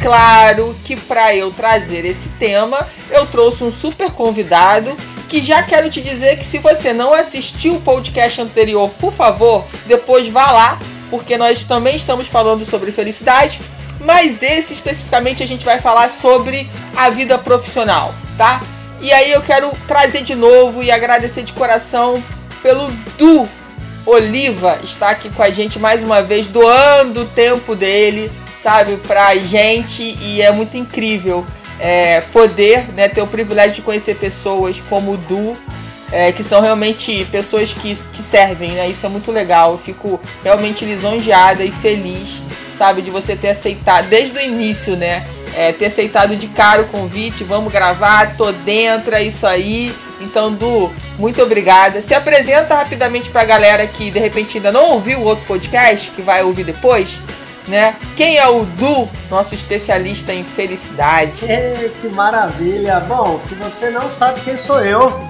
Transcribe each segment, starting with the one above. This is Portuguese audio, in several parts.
Claro que para eu trazer esse tema, eu trouxe um super convidado que já quero te dizer que se você não assistiu o podcast anterior, por favor, depois vá lá, porque nós também estamos falando sobre felicidade, mas esse especificamente a gente vai falar sobre a vida profissional, tá? E aí eu quero trazer de novo e agradecer de coração pelo Du Oliva estar aqui com a gente mais uma vez, doando o tempo dele sabe, pra gente e é muito incrível é, poder né, ter o privilégio de conhecer pessoas como o Du, é, que são realmente pessoas que, que servem, né? Isso é muito legal. Eu fico realmente lisonjeada e feliz, sabe, de você ter aceitado desde o início, né? É, ter aceitado de cara o convite, vamos gravar, tô dentro, é isso aí. Então, Du, muito obrigada. Se apresenta rapidamente pra galera que de repente ainda não ouviu o outro podcast, que vai ouvir depois né? Quem é o Du, nosso especialista em felicidade? É, que maravilha! Bom, se você não sabe quem sou eu,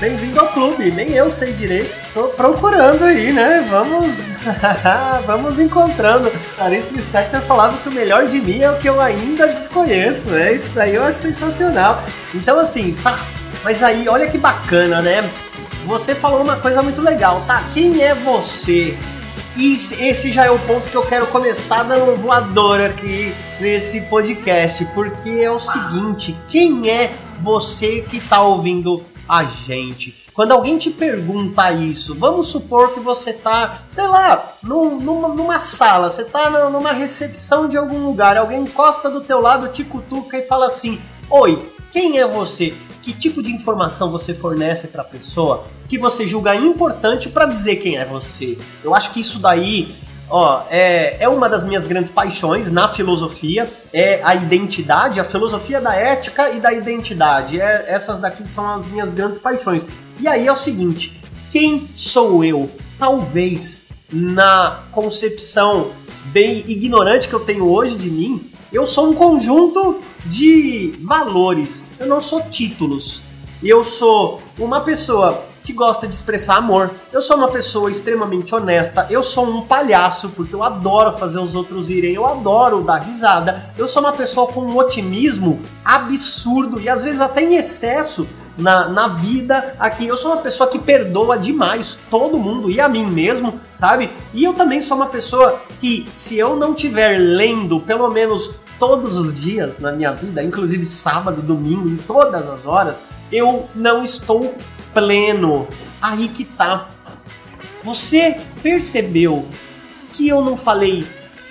bem-vindo ao clube. Nem eu sei direito. Tô procurando aí, né? Vamos, vamos encontrando. Clarice Lispector falava que o melhor de mim é o que eu ainda desconheço. É isso daí, eu acho sensacional. Então assim, tá. Mas aí, olha que bacana, né? Você falou uma coisa muito legal, tá? Quem é você? E esse já é o ponto que eu quero começar dando um voador aqui nesse podcast, porque é o seguinte: quem é você que está ouvindo a gente? Quando alguém te pergunta isso, vamos supor que você tá, sei lá, num, numa, numa, sala, você tá numa recepção de algum lugar, alguém encosta do teu lado, te cutuca e fala assim: Oi, quem é você? Que tipo de informação você fornece para a pessoa que você julga importante para dizer quem é você. Eu acho que isso daí Ó, é, é uma das minhas grandes paixões na filosofia, é a identidade, a filosofia da ética e da identidade. É, essas daqui são as minhas grandes paixões. E aí é o seguinte: quem sou eu? Talvez na concepção bem ignorante que eu tenho hoje de mim, eu sou um conjunto de valores. Eu não sou títulos. Eu sou uma pessoa que gosta de expressar amor. Eu sou uma pessoa extremamente honesta. Eu sou um palhaço porque eu adoro fazer os outros irem. Eu adoro dar risada. Eu sou uma pessoa com um otimismo absurdo e às vezes até em excesso na, na vida aqui. Eu sou uma pessoa que perdoa demais todo mundo e a mim mesmo, sabe? E eu também sou uma pessoa que, se eu não tiver lendo pelo menos todos os dias na minha vida, inclusive sábado, domingo, em todas as horas, eu não estou pleno. Aí que tá. Você percebeu que eu não falei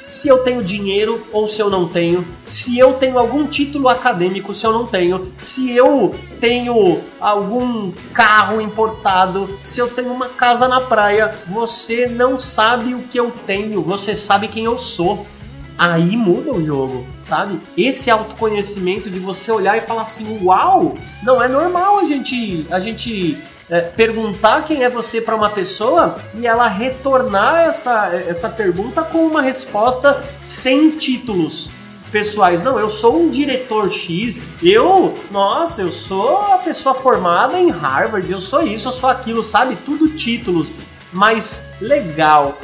se eu tenho dinheiro ou se eu não tenho, se eu tenho algum título acadêmico, se eu não tenho, se eu tenho algum carro importado, se eu tenho uma casa na praia, você não sabe o que eu tenho, você sabe quem eu sou. Aí muda o jogo, sabe? Esse autoconhecimento de você olhar e falar assim: "Uau, não é normal a gente a gente é, perguntar quem é você para uma pessoa e ela retornar essa, essa pergunta com uma resposta sem títulos pessoais. Não, eu sou um diretor X, eu, nossa, eu sou a pessoa formada em Harvard, eu sou isso, eu sou aquilo, sabe? Tudo títulos. Mas legal,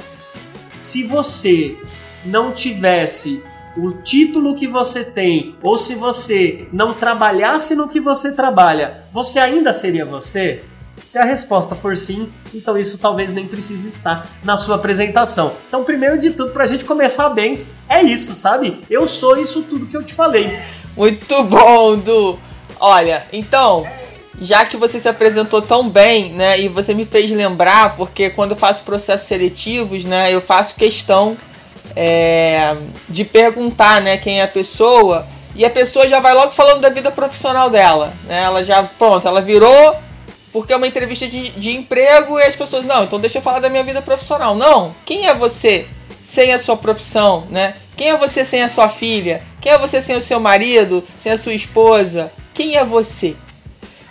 se você não tivesse o título que você tem, ou se você não trabalhasse no que você trabalha, você ainda seria você? Se a resposta for sim, então isso talvez nem precise estar na sua apresentação. Então, primeiro de tudo, para a gente começar bem, é isso, sabe? Eu sou isso tudo que eu te falei. Muito bom, Du! Olha, então, já que você se apresentou tão bem, né, e você me fez lembrar, porque quando eu faço processos seletivos, né, eu faço questão é, de perguntar, né, quem é a pessoa, e a pessoa já vai logo falando da vida profissional dela, né, ela já, pronto, ela virou porque é uma entrevista de, de emprego e as pessoas, não, então deixa eu falar da minha vida profissional. Não, quem é você sem a sua profissão, né? Quem é você sem a sua filha? Quem é você sem o seu marido, sem a sua esposa? Quem é você?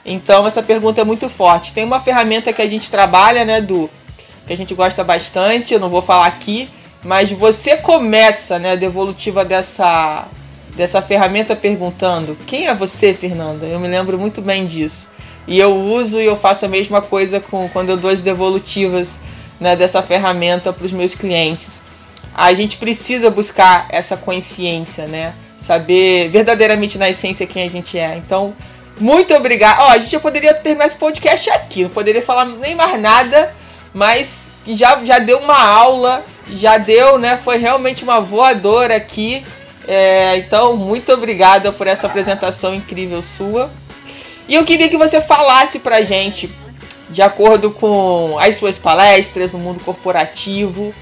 Então essa pergunta é muito forte. Tem uma ferramenta que a gente trabalha, né, do que a gente gosta bastante, eu não vou falar aqui, mas você começa, né, a devolutiva dessa dessa ferramenta perguntando: "Quem é você, Fernanda?". Eu me lembro muito bem disso. E eu uso e eu faço a mesma coisa com quando eu dou as devolutivas, né, dessa ferramenta para os meus clientes. A gente precisa buscar essa consciência, né? Saber verdadeiramente na essência quem a gente é. Então, muito obrigado. Ó, a gente já poderia terminar esse podcast aqui, não poderia falar nem mais nada, mas já, já deu uma aula, já deu, né? Foi realmente uma voadora aqui. É, então, muito obrigada por essa apresentação incrível sua. E eu queria que você falasse pra gente, de acordo com as suas palestras no mundo corporativo,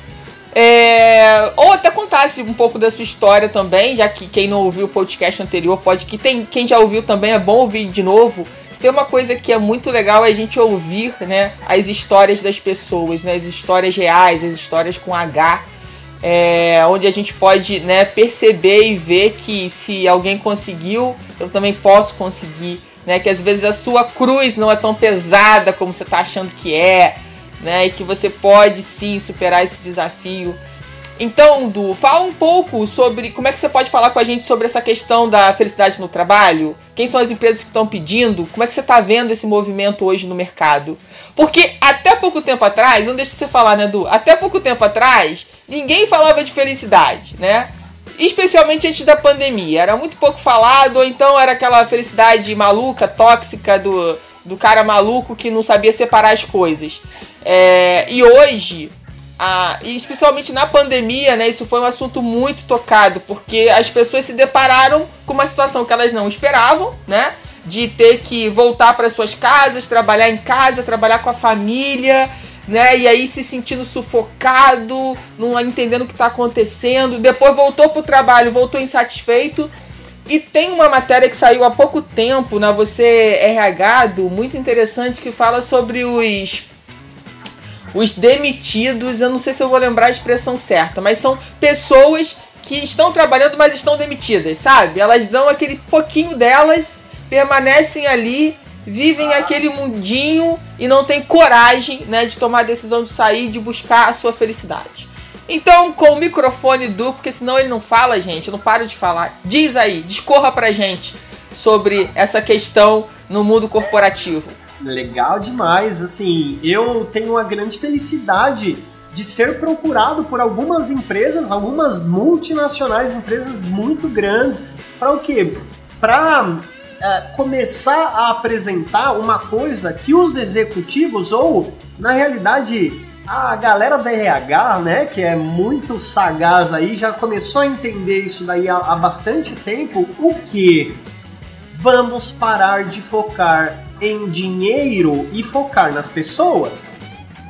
é, ou até contasse um pouco da sua história também, já que quem não ouviu o podcast anterior pode que tem quem já ouviu também é bom ouvir de novo. Se tem uma coisa que é muito legal é a gente ouvir, né, as histórias das pessoas, né, as histórias reais, as histórias com H, é, onde a gente pode, né, perceber e ver que se alguém conseguiu, eu também posso conseguir, né, que às vezes a sua cruz não é tão pesada como você está achando que é né? E que você pode sim superar esse desafio. Então, Du, fala um pouco sobre como é que você pode falar com a gente sobre essa questão da felicidade no trabalho. Quem são as empresas que estão pedindo? Como é que você está vendo esse movimento hoje no mercado? Porque até pouco tempo atrás, não deixa você falar, né, Du? Até pouco tempo atrás, ninguém falava de felicidade, né? Especialmente antes da pandemia. Era muito pouco falado, ou então era aquela felicidade maluca, tóxica do, do cara maluco que não sabia separar as coisas. É, e hoje, a, e especialmente na pandemia, né, isso foi um assunto muito tocado, porque as pessoas se depararam com uma situação que elas não esperavam, né? De ter que voltar para suas casas, trabalhar em casa, trabalhar com a família, né? E aí se sentindo sufocado, não entendendo o que está acontecendo. Depois voltou para o trabalho, voltou insatisfeito e tem uma matéria que saiu há pouco tempo na Você RH, do, muito interessante, que fala sobre os os demitidos. Eu não sei se eu vou lembrar a expressão certa, mas são pessoas que estão trabalhando, mas estão demitidas, sabe? Elas dão aquele pouquinho delas, permanecem ali, vivem aquele mundinho e não têm coragem, né, de tomar a decisão de sair, de buscar a sua felicidade. Então, com o microfone duplo, porque senão ele não fala, gente, eu não paro de falar. Diz aí, discorra pra gente sobre essa questão no mundo corporativo. Legal demais, assim, eu tenho uma grande felicidade de ser procurado por algumas empresas, algumas multinacionais, empresas muito grandes, para o quê? Para é, começar a apresentar uma coisa que os executivos, ou na realidade a galera da RH, né, que é muito sagaz aí, já começou a entender isso daí há, há bastante tempo. O que? Vamos parar de focar em dinheiro e focar nas pessoas?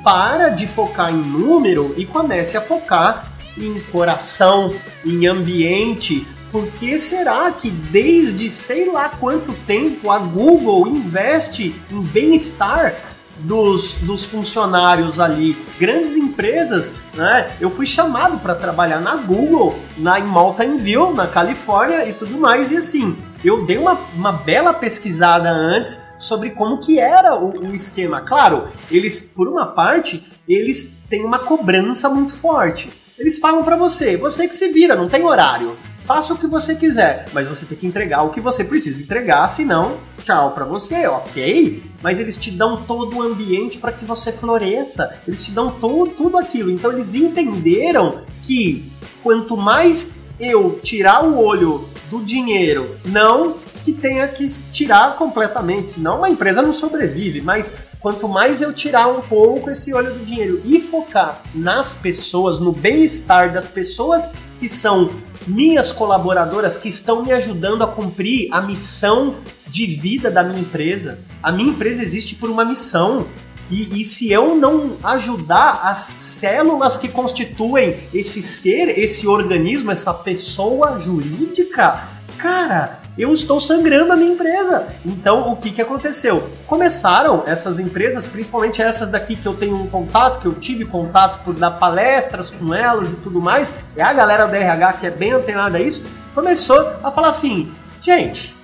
Para de focar em número e comece a focar em coração, em ambiente. Por que será que desde sei lá quanto tempo a Google investe em bem-estar dos, dos funcionários ali, grandes empresas, né? Eu fui chamado para trabalhar na Google, na em Mountain View, na Califórnia e tudo mais, e assim, eu dei uma, uma bela pesquisada antes sobre como que era o, o esquema. Claro, eles, por uma parte, eles têm uma cobrança muito forte. Eles falam para você, você que se vira, não tem horário faça o que você quiser, mas você tem que entregar o que você precisa entregar, senão, tchau para você, ok? Mas eles te dão todo o ambiente para que você floresça, eles te dão todo, tudo aquilo. Então eles entenderam que quanto mais eu tirar o olho do dinheiro, não que tenha que tirar completamente, senão uma empresa não sobrevive, mas quanto mais eu tirar um pouco esse olho do dinheiro e focar nas pessoas, no bem-estar das pessoas que são minhas colaboradoras que estão me ajudando a cumprir a missão de vida da minha empresa. A minha empresa existe por uma missão. E, e, se eu não ajudar as células que constituem esse ser, esse organismo, essa pessoa jurídica, cara, eu estou sangrando a minha empresa. Então, o que, que aconteceu? Começaram essas empresas, principalmente essas daqui que eu tenho um contato, que eu tive contato por dar palestras com elas e tudo mais, é a galera do RH que é bem antenada a isso, começou a falar assim: gente,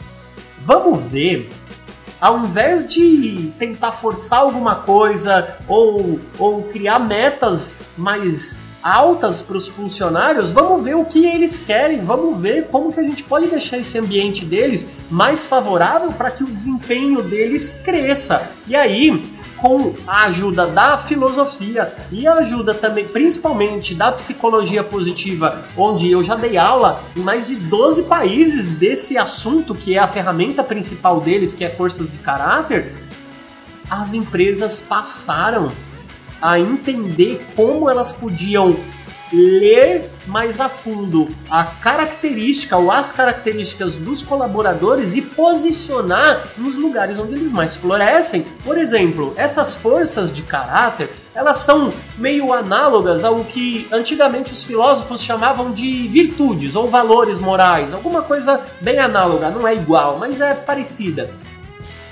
vamos ver ao invés de tentar forçar alguma coisa ou, ou criar metas mais altas para os funcionários, vamos ver o que eles querem, vamos ver como que a gente pode deixar esse ambiente deles mais favorável para que o desempenho deles cresça. E aí, com a ajuda da filosofia e a ajuda também, principalmente da psicologia positiva, onde eu já dei aula em mais de 12 países desse assunto, que é a ferramenta principal deles, que é forças de caráter, as empresas passaram a entender como elas podiam ler mais a fundo a característica ou as características dos colaboradores e posicionar nos lugares onde eles mais florescem. Por exemplo, essas forças de caráter, elas são meio análogas ao que antigamente os filósofos chamavam de virtudes ou valores morais, alguma coisa bem análoga, não é igual, mas é parecida.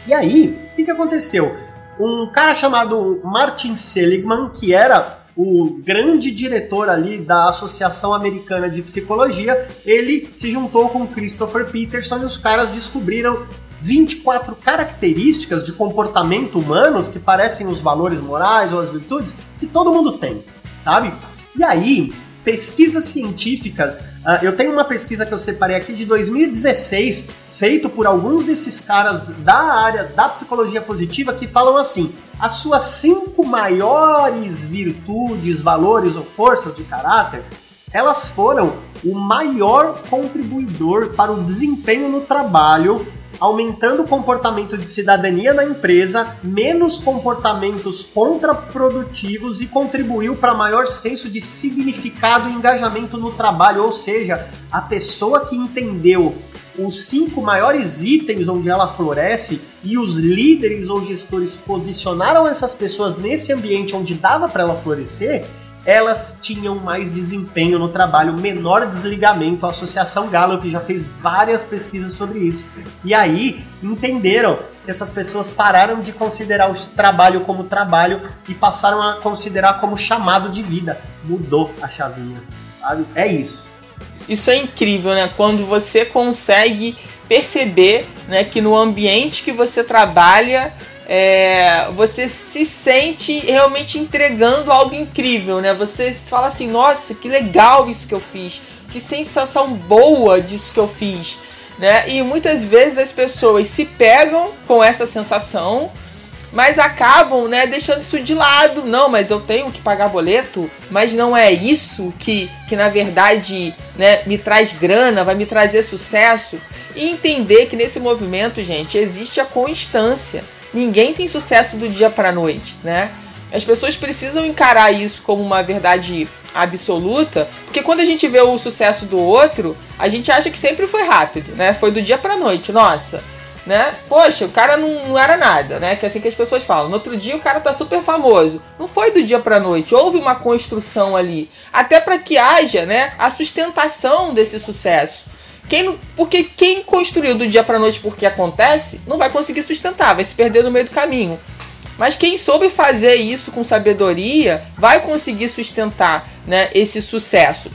E aí, o que, que aconteceu? Um cara chamado Martin Seligman, que era o grande diretor ali da Associação Americana de Psicologia, ele se juntou com Christopher Peterson e os caras descobriram 24 características de comportamento humanos que parecem os valores morais ou as virtudes que todo mundo tem, sabe? E aí, pesquisas científicas, uh, eu tenho uma pesquisa que eu separei aqui de 2016 feito por alguns desses caras da área da psicologia positiva que falam assim: as suas cinco maiores virtudes, valores ou forças de caráter, elas foram o maior contribuidor para o desempenho no trabalho, aumentando o comportamento de cidadania na empresa, menos comportamentos contraprodutivos e contribuiu para maior senso de significado e engajamento no trabalho, ou seja, a pessoa que entendeu os cinco maiores itens onde ela floresce e os líderes ou gestores posicionaram essas pessoas nesse ambiente onde dava para ela florescer, elas tinham mais desempenho no trabalho, menor desligamento. A Associação Gallup já fez várias pesquisas sobre isso. E aí entenderam que essas pessoas pararam de considerar o trabalho como trabalho e passaram a considerar como chamado de vida. Mudou a chavinha. Sabe? É isso. Isso é incrível, né? Quando você consegue perceber né, que no ambiente que você trabalha é, você se sente realmente entregando algo incrível, né? Você fala assim, nossa, que legal isso que eu fiz, que sensação boa disso que eu fiz, né? E muitas vezes as pessoas se pegam com essa sensação mas acabam, né, deixando isso de lado. Não, mas eu tenho que pagar boleto, mas não é isso que, que na verdade, né, me traz grana, vai me trazer sucesso. E entender que nesse movimento, gente, existe a constância. Ninguém tem sucesso do dia para noite, né? As pessoas precisam encarar isso como uma verdade absoluta, porque quando a gente vê o sucesso do outro, a gente acha que sempre foi rápido, né? Foi do dia para noite. Nossa, né? Poxa, o cara não, não, era nada, né? Que é assim que as pessoas falam. No outro dia o cara tá super famoso. Não foi do dia pra noite. Houve uma construção ali. Até para que haja, né? A sustentação desse sucesso. Quem, porque quem construiu do dia pra noite porque acontece, não vai conseguir sustentar, vai se perder no meio do caminho. Mas quem soube fazer isso com sabedoria vai conseguir sustentar né, esse sucesso.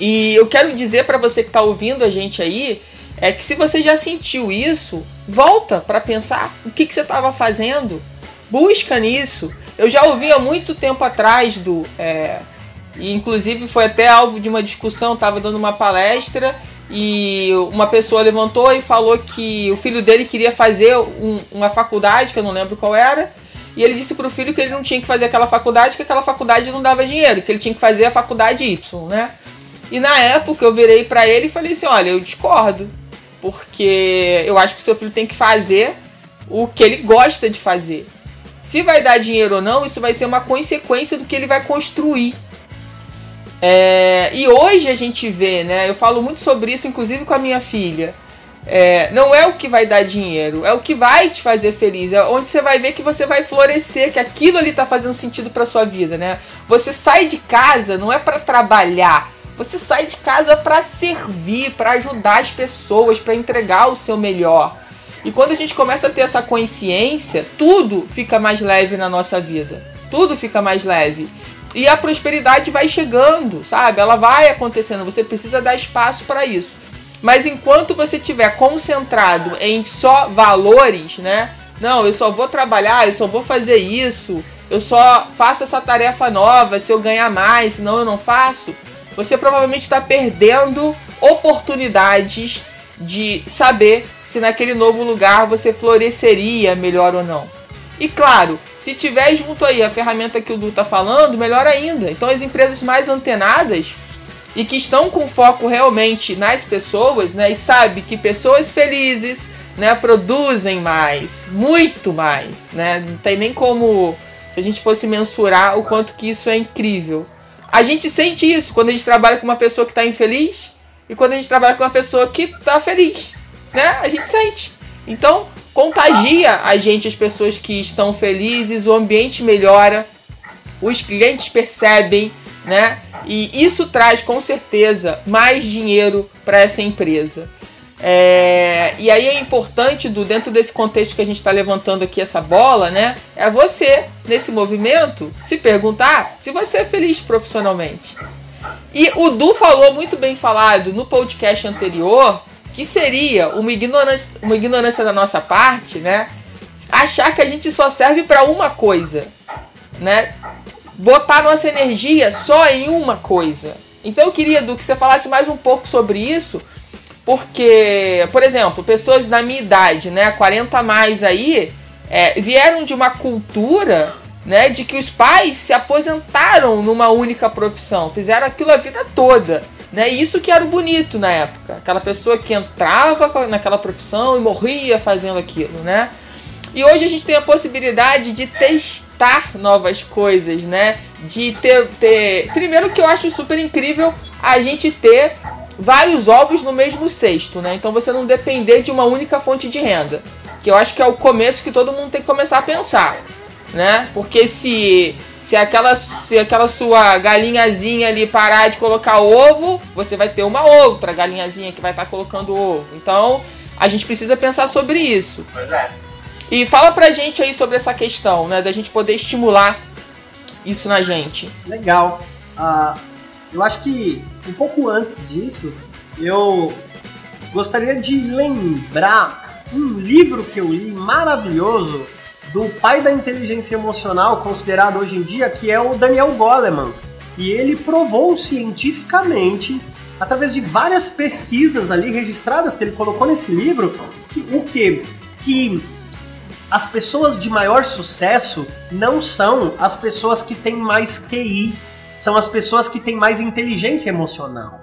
E eu quero dizer para você que está ouvindo a gente aí é que se você já sentiu isso, volta para pensar o que, que você estava fazendo. Busca nisso. Eu já ouvi há muito tempo atrás do. É, e inclusive foi até alvo de uma discussão, estava dando uma palestra e uma pessoa levantou e falou que o filho dele queria fazer um, uma faculdade, que eu não lembro qual era, e ele disse para o filho que ele não tinha que fazer aquela faculdade, que aquela faculdade não dava dinheiro, que ele tinha que fazer a faculdade Y, né? E na época eu virei para ele e falei assim: olha, eu discordo porque eu acho que o seu filho tem que fazer o que ele gosta de fazer. Se vai dar dinheiro ou não, isso vai ser uma consequência do que ele vai construir. É, e hoje a gente vê, né? Eu falo muito sobre isso, inclusive com a minha filha. É, não é o que vai dar dinheiro, é o que vai te fazer feliz, é onde você vai ver que você vai florescer, que aquilo ali está fazendo sentido para sua vida, né? Você sai de casa não é para trabalhar, Você sai de casa para servir, para ajudar as pessoas, para entregar o seu melhor. E quando a gente começa a ter essa consciência, tudo fica mais leve na nossa vida. Tudo fica mais leve. E a prosperidade vai chegando, sabe? Ela vai acontecendo. Você precisa dar espaço para isso. Mas enquanto você estiver concentrado em só valores, né? Não, eu só vou trabalhar, eu só vou fazer isso, eu só faço essa tarefa nova se eu ganhar mais, senão eu não faço. Você provavelmente está perdendo oportunidades de saber se naquele novo lugar você floresceria melhor ou não. E claro, se tiver junto aí a ferramenta que o Du está falando, melhor ainda. Então as empresas mais antenadas e que estão com foco realmente nas pessoas, né, e sabe que pessoas felizes, né, produzem mais, muito mais, né? Não tem nem como se a gente fosse mensurar o quanto que isso é incrível. A gente sente isso quando a gente trabalha com uma pessoa que está infeliz e quando a gente trabalha com uma pessoa que está feliz, né? A gente sente. Então, contagia a gente, as pessoas que estão felizes, o ambiente melhora, os clientes percebem, né? E isso traz com certeza mais dinheiro para essa empresa. É, e aí é importante, do, dentro desse contexto que a gente está levantando aqui essa bola, né? É você, nesse movimento, se perguntar se você é feliz profissionalmente. E o Du falou muito bem falado no podcast anterior que seria uma ignorância, uma ignorância da nossa parte, né? Achar que a gente só serve para uma coisa, né? Botar nossa energia só em uma coisa. Então eu queria, Du, que você falasse mais um pouco sobre isso, porque, por exemplo, pessoas da minha idade, né, 40 mais aí, é, vieram de uma cultura né, de que os pais se aposentaram numa única profissão, fizeram aquilo a vida toda. Né? E isso que era o bonito na época. Aquela pessoa que entrava naquela profissão e morria fazendo aquilo, né? E hoje a gente tem a possibilidade de testar novas coisas, né? De ter, ter. Primeiro que eu acho super incrível a gente ter vários ovos no mesmo cesto, né? Então você não depender de uma única fonte de renda. Que eu acho que é o começo que todo mundo tem que começar a pensar. Né? Porque se se aquela, se aquela sua galinhazinha ali parar de colocar ovo, você vai ter uma outra galinhazinha que vai estar tá colocando ovo. Então, a gente precisa pensar sobre isso. Pois é. E fala pra gente aí sobre essa questão, né? Da gente poder estimular isso na gente. Legal. Uh, eu acho que um pouco antes disso, eu gostaria de lembrar um livro que eu li maravilhoso do pai da inteligência emocional, considerado hoje em dia, que é o Daniel Goleman. E ele provou cientificamente, através de várias pesquisas ali registradas que ele colocou nesse livro, que, o que? Que as pessoas de maior sucesso não são as pessoas que têm mais QI, são as pessoas que têm mais inteligência emocional.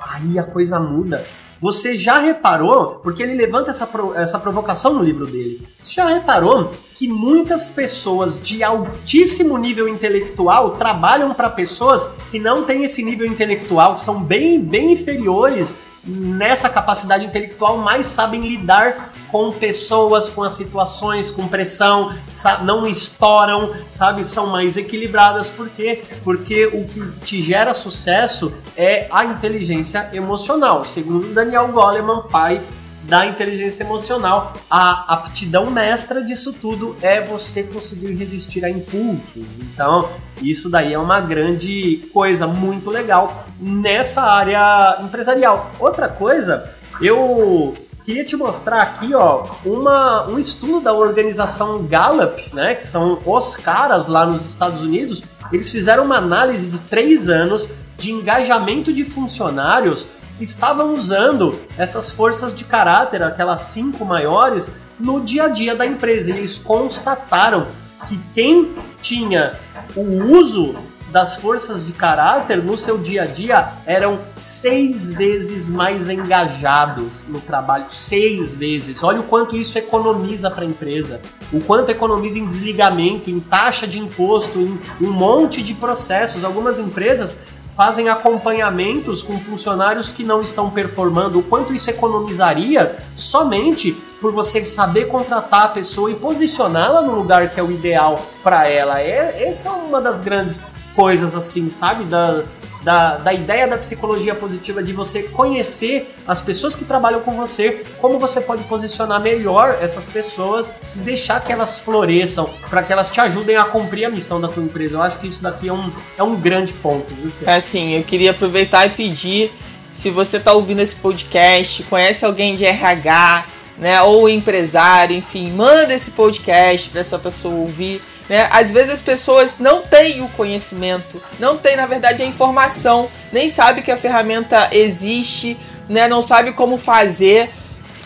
Aí a coisa muda. Você já reparou, porque ele levanta essa, essa provocação no livro dele, você já reparou que muitas pessoas de altíssimo nível intelectual trabalham para pessoas que não têm esse nível intelectual, que são bem, bem inferiores nessa capacidade intelectual, mas sabem lidar com pessoas, com as situações, com pressão, não estouram, sabe? São mais equilibradas. Por quê? Porque o que te gera sucesso é a inteligência emocional. Segundo Daniel Goleman, pai da inteligência emocional, a aptidão mestra disso tudo é você conseguir resistir a impulsos. Então, isso daí é uma grande coisa muito legal nessa área empresarial. Outra coisa, eu Queria te mostrar aqui, ó, uma, um estudo da organização Gallup, né, que são os caras lá nos Estados Unidos. Eles fizeram uma análise de três anos de engajamento de funcionários que estavam usando essas forças de caráter, aquelas cinco maiores, no dia a dia da empresa. Eles constataram que quem tinha o uso das forças de caráter no seu dia a dia eram seis vezes mais engajados no trabalho. Seis vezes. Olha o quanto isso economiza para a empresa. O quanto economiza em desligamento, em taxa de imposto, em um monte de processos. Algumas empresas fazem acompanhamentos com funcionários que não estão performando, o quanto isso economizaria somente por você saber contratar a pessoa e posicioná-la no lugar que é o ideal para ela. É, essa é uma das grandes coisas assim, sabe? Da, da, da ideia da psicologia positiva, de você conhecer as pessoas que trabalham com você, como você pode posicionar melhor essas pessoas e deixar que elas floresçam, para que elas te ajudem a cumprir a missão da tua empresa. Eu acho que isso daqui é um, é um grande ponto. Viu, é assim, eu queria aproveitar e pedir, se você está ouvindo esse podcast, conhece alguém de RH, né, ou empresário, enfim, manda esse podcast para essa pessoa ouvir né? Às vezes as pessoas não têm o conhecimento, não têm, na verdade, a informação, nem sabe que a ferramenta existe, né? não sabe como fazer.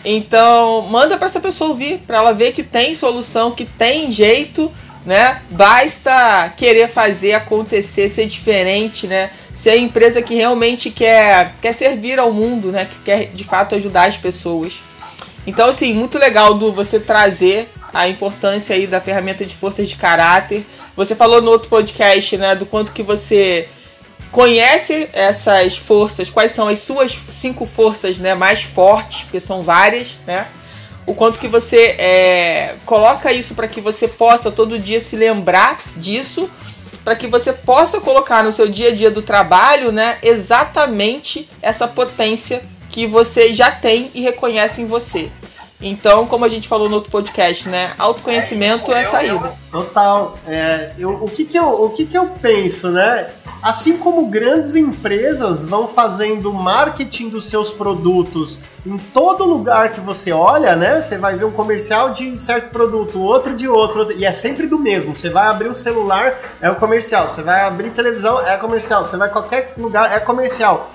Então, manda para essa pessoa ouvir, para ela ver que tem solução, que tem jeito, né? Basta querer fazer acontecer, ser diferente, né? Ser a empresa que realmente quer, quer servir ao mundo, né? Que quer de fato ajudar as pessoas. Então, assim, muito legal do você trazer a importância aí da ferramenta de forças de caráter. Você falou no outro podcast, né, do quanto que você conhece essas forças, quais são as suas cinco forças, né, mais fortes, porque são várias, né? O quanto que você é, coloca isso para que você possa todo dia se lembrar disso, para que você possa colocar no seu dia a dia do trabalho, né, exatamente essa potência que você já tem e reconhece em você. Então, como a gente falou no outro podcast, né? Autoconhecimento é, é saída. Total. É, eu, o que que eu, o que que eu penso, né? Assim como grandes empresas vão fazendo marketing dos seus produtos em todo lugar que você olha, né? Você vai ver um comercial de certo produto, outro de outro, e é sempre do mesmo. Você vai abrir o celular, é o comercial. Você vai abrir televisão, é comercial. Você vai qualquer lugar, é comercial.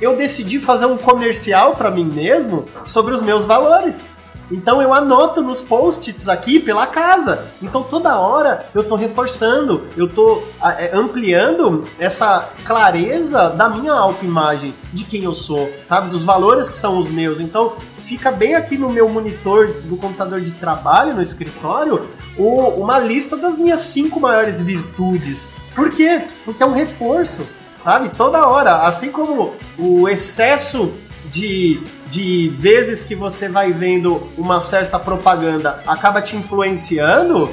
Eu decidi fazer um comercial para mim mesmo sobre os meus valores. Então eu anoto nos post-its aqui pela casa. Então toda hora eu tô reforçando, eu tô é, ampliando essa clareza da minha autoimagem, de quem eu sou, sabe? Dos valores que são os meus. Então fica bem aqui no meu monitor do computador de trabalho, no escritório, uma lista das minhas cinco maiores virtudes. Por quê? Porque é um reforço, sabe? Toda hora. Assim como o excesso de de vezes que você vai vendo uma certa propaganda acaba te influenciando,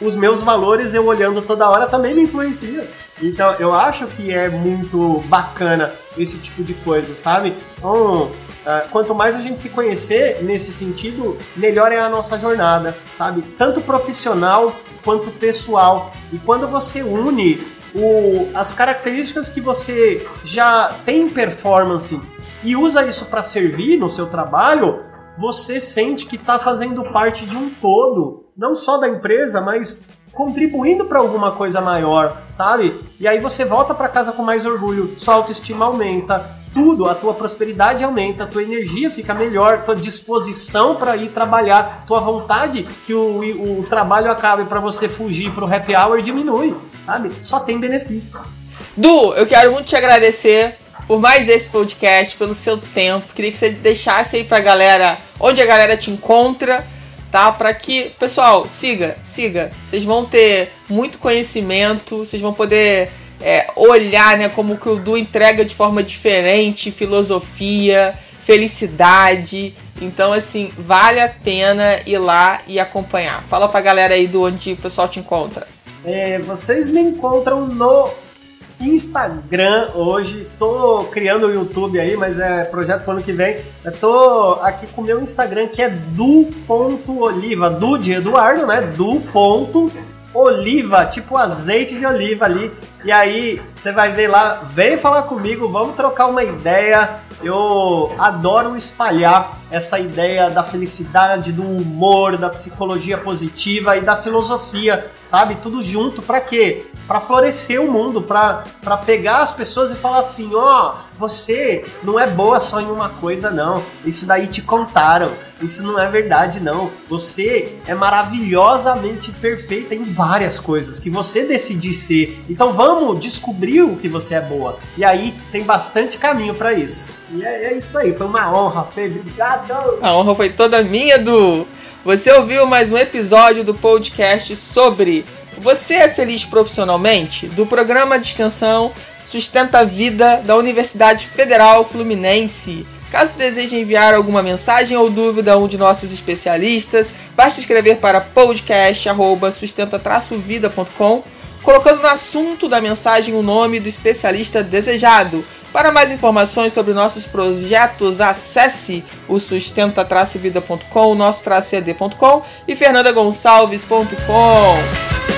os meus valores eu olhando toda hora também me influenciam. Então eu acho que é muito bacana esse tipo de coisa, sabe? Então, uh, quanto mais a gente se conhecer nesse sentido, melhor é a nossa jornada, sabe? Tanto profissional quanto pessoal. E quando você une o, as características que você já tem performance e usa isso para servir no seu trabalho, você sente que está fazendo parte de um todo, não só da empresa, mas contribuindo para alguma coisa maior, sabe? E aí você volta para casa com mais orgulho, sua autoestima aumenta, tudo, a tua prosperidade aumenta, a tua energia fica melhor, tua disposição para ir trabalhar, tua vontade que o, o trabalho acabe para você fugir para o happy hour diminui, sabe? Só tem benefício. Du, eu quero muito te agradecer por mais esse podcast, pelo seu tempo. Queria que você deixasse aí pra galera onde a galera te encontra, tá? Para que, pessoal, siga, siga. Vocês vão ter muito conhecimento, vocês vão poder é, olhar, né, como que o Du entrega de forma diferente, filosofia, felicidade. Então, assim, vale a pena ir lá e acompanhar. Fala pra galera aí do onde o pessoal te encontra. É, vocês me encontram no Instagram hoje. Tô criando o YouTube aí, mas é projeto pro ano que vem. Eu tô aqui com o meu Instagram que é du.oliva, du de Eduardo, né? du.oliva, tipo azeite de oliva ali. E aí você vai ver lá, vem falar comigo, vamos trocar uma ideia. Eu adoro espalhar essa ideia da felicidade, do humor, da psicologia positiva e da filosofia, sabe? Tudo junto para quê? para florescer o mundo, para pegar as pessoas e falar assim: ó, oh, você não é boa só em uma coisa, não. Isso daí te contaram. Isso não é verdade, não. Você é maravilhosamente perfeita em várias coisas que você decidir ser. Então vamos descobrir o que você é boa. E aí tem bastante caminho para isso. E é, é, isso aí. Foi uma honra, Fê. Obrigado. A honra foi toda minha, do. Você ouviu mais um episódio do podcast sobre você é feliz profissionalmente? Do programa de extensão Sustenta a Vida da Universidade Federal Fluminense. Caso deseje enviar alguma mensagem ou dúvida a um de nossos especialistas, basta escrever para podcast@sustenta-vida.com colocando no assunto da mensagem o nome do especialista desejado. Para mais informações sobre nossos projetos, acesse o sustenta-vida.com, nosso-ed.com e fernandagonçalves.com.